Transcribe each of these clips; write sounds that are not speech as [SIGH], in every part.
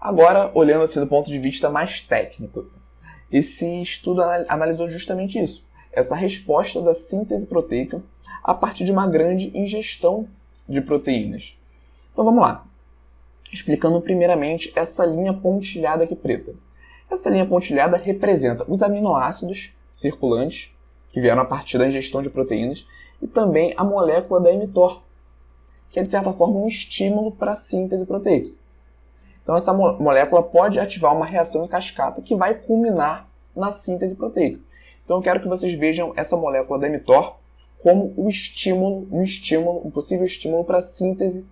Agora, olhando assim do ponto de vista mais técnico, esse estudo analisou justamente isso, essa resposta da síntese proteica a partir de uma grande ingestão de proteínas. Então vamos lá. Explicando primeiramente essa linha pontilhada aqui preta. Essa linha pontilhada representa os aminoácidos circulantes que vieram a partir da ingestão de proteínas e também a molécula da mTOR, que é de certa forma um estímulo para a síntese proteica. Então essa molécula pode ativar uma reação em cascata que vai culminar na síntese proteica. Então eu quero que vocês vejam essa molécula da mTOR como um estímulo, um estímulo, um possível estímulo para a síntese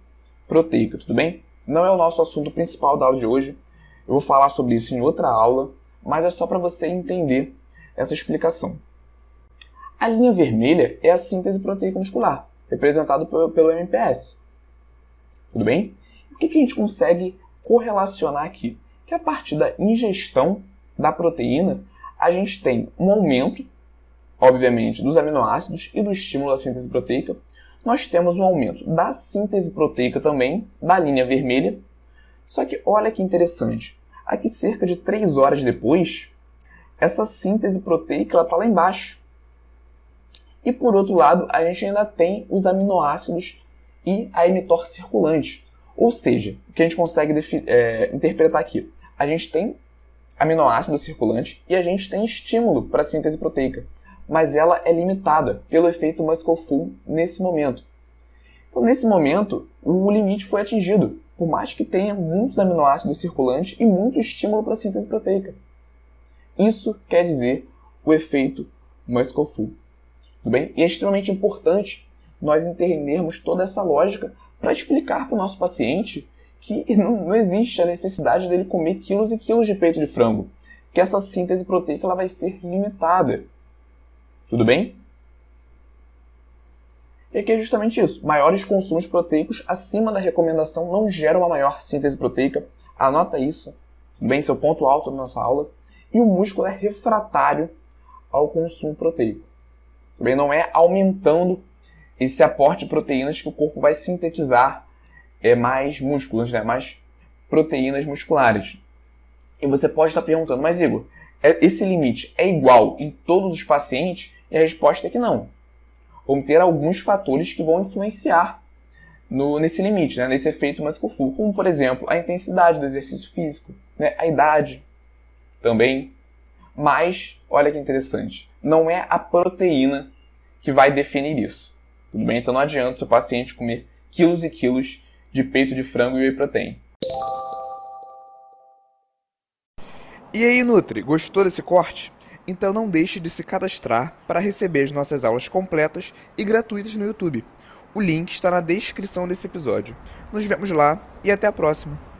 proteica, tudo bem? Não é o nosso assunto principal da aula de hoje. Eu vou falar sobre isso em outra aula, mas é só para você entender essa explicação. A linha vermelha é a síntese proteica muscular, representado pelo MPS. Tudo bem? O que a gente consegue correlacionar aqui? Que a partir da ingestão da proteína, a gente tem um aumento, obviamente, dos aminoácidos e do estímulo à síntese proteica. Nós temos um aumento da síntese proteica também, da linha vermelha. Só que olha que interessante. Aqui, cerca de 3 horas depois, essa síntese proteica está lá embaixo. E por outro lado, a gente ainda tem os aminoácidos e a mTOR circulante. Ou seja, o que a gente consegue é, interpretar aqui? A gente tem aminoácido circulante e a gente tem estímulo para a síntese proteica, mas ela é limitada pelo efeito Muscle-Full nesse momento. Então, nesse momento, o limite foi atingido, por mais que tenha muitos aminoácidos circulantes e muito estímulo para a síntese proteica. Isso quer dizer o efeito Muscle-Full. Tudo bem? E é extremamente importante nós entendermos toda essa lógica para explicar para o nosso paciente que [LAUGHS] não, não, existe a necessidade dele comer quilos e quilos de peito de frango, que essa síntese proteica ela vai ser limitada. Tudo bem? E aqui é justamente isso. Maiores consumos proteicos acima da recomendação não geram uma maior síntese proteica. Anota isso. Tudo bem? Seu ponto alto da nossa aula. E o músculo é refratário ao consumo proteico. Bem? Não é aumentando esse aporte de proteínas que o corpo vai sintetizar é, mais músculos, né? mais proteínas musculares. E você pode estar perguntando, mas Igor, é, esse limite é igual em todos os pacientes? E a resposta é que não. Vão ter alguns fatores que vão influenciar no, nesse limite, né? nesse efeito muscle como por exemplo a intensidade do exercício físico, né? a idade também. Mas, olha que interessante, não é a proteína que vai definir isso. Tudo bem? Então não adianta o seu paciente comer quilos e quilos de peito de frango e whey protein. E aí, Nutri, gostou desse corte? Então não deixe de se cadastrar para receber as nossas aulas completas e gratuitas no YouTube. O link está na descrição desse episódio. Nos vemos lá e até a próxima!